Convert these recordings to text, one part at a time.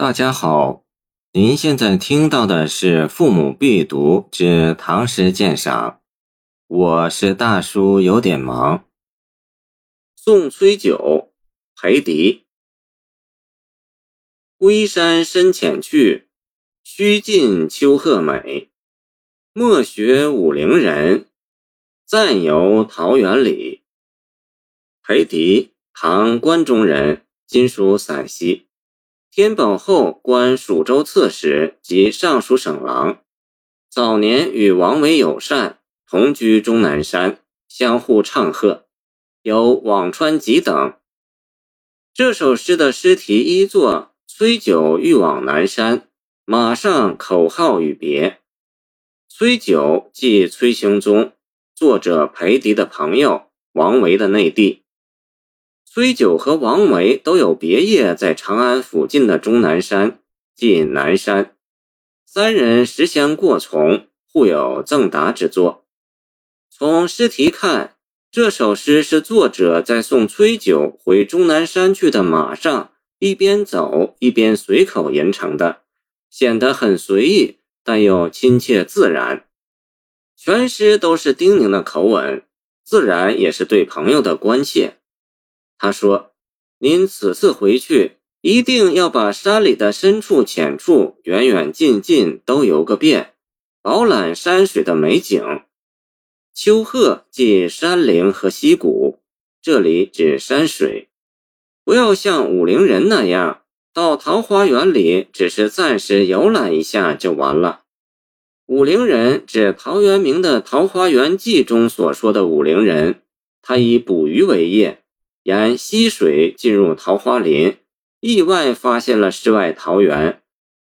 大家好，您现在听到的是《父母必读之唐诗鉴赏》，我是大叔，有点忙。送崔九，裴迪。龟山深浅去，须尽秋壑美。莫学武陵人，暂游桃源里。裴迪，唐关中人，今属陕西。天宝后官蜀州刺史及尚书省郎，早年与王维友善，同居终南山，相互唱和，有《辋川集》等。这首诗的诗题一作“崔九欲往南山，马上口号与别”。崔九即崔兄宗，作者裴迪的朋友，王维的内弟。崔九和王维都有别业在长安附近的终南山，即南山。三人时相过从，互有赠答之作。从诗题看，这首诗是作者在送崔九回终南山去的马上，一边走一边随口吟成的，显得很随意，但又亲切自然。全诗都是丁宁的口吻，自然也是对朋友的关切。他说：“您此次回去，一定要把山里的深处、浅处、远远近近都游个遍，饱览山水的美景。秋壑即山陵和溪谷，这里指山水。不要像武陵人那样，到桃花源里只是暂时游览一下就完了。武陵人指陶渊明的《桃花源记》中所说的武陵人，他以捕鱼为业。”沿溪水进入桃花林，意外发现了世外桃源，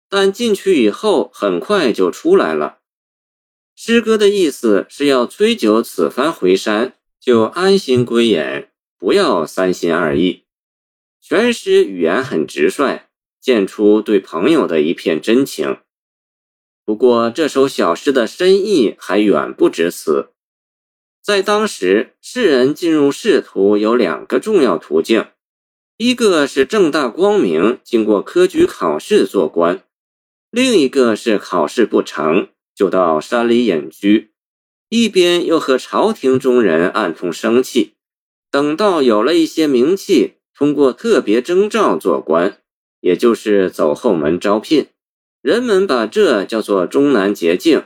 但进去以后很快就出来了。诗歌的意思是要崔九此番回山就安心归隐，不要三心二意。全诗语言很直率，见出对朋友的一片真情。不过这首小诗的深意还远不止此。在当时，世人进入仕途有两个重要途径，一个是正大光明，经过科举考试做官；另一个是考试不成就到山里隐居，一边又和朝廷中人暗通生气，等到有了一些名气，通过特别征召做官，也就是走后门招聘。人们把这叫做终南捷径。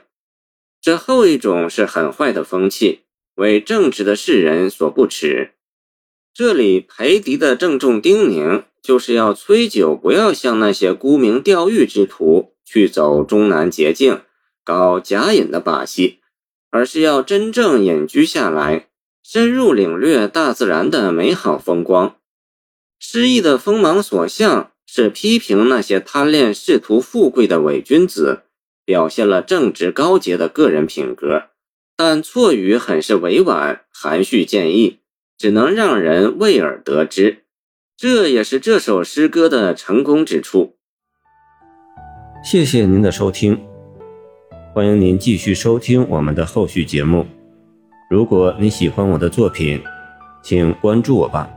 这后一种是很坏的风气。为正直的世人所不耻。这里裴迪的郑重叮咛，就是要崔九不要像那些沽名钓誉之徒去走终南捷径，搞假隐的把戏，而是要真正隐居下来，深入领略大自然的美好风光。诗意的锋芒所向，是批评那些贪恋仕途富贵的伪君子，表现了正直高洁的个人品格。但错语很是委婉，含蓄建议，只能让人为而得知。这也是这首诗歌的成功之处。谢谢您的收听，欢迎您继续收听我们的后续节目。如果你喜欢我的作品，请关注我吧。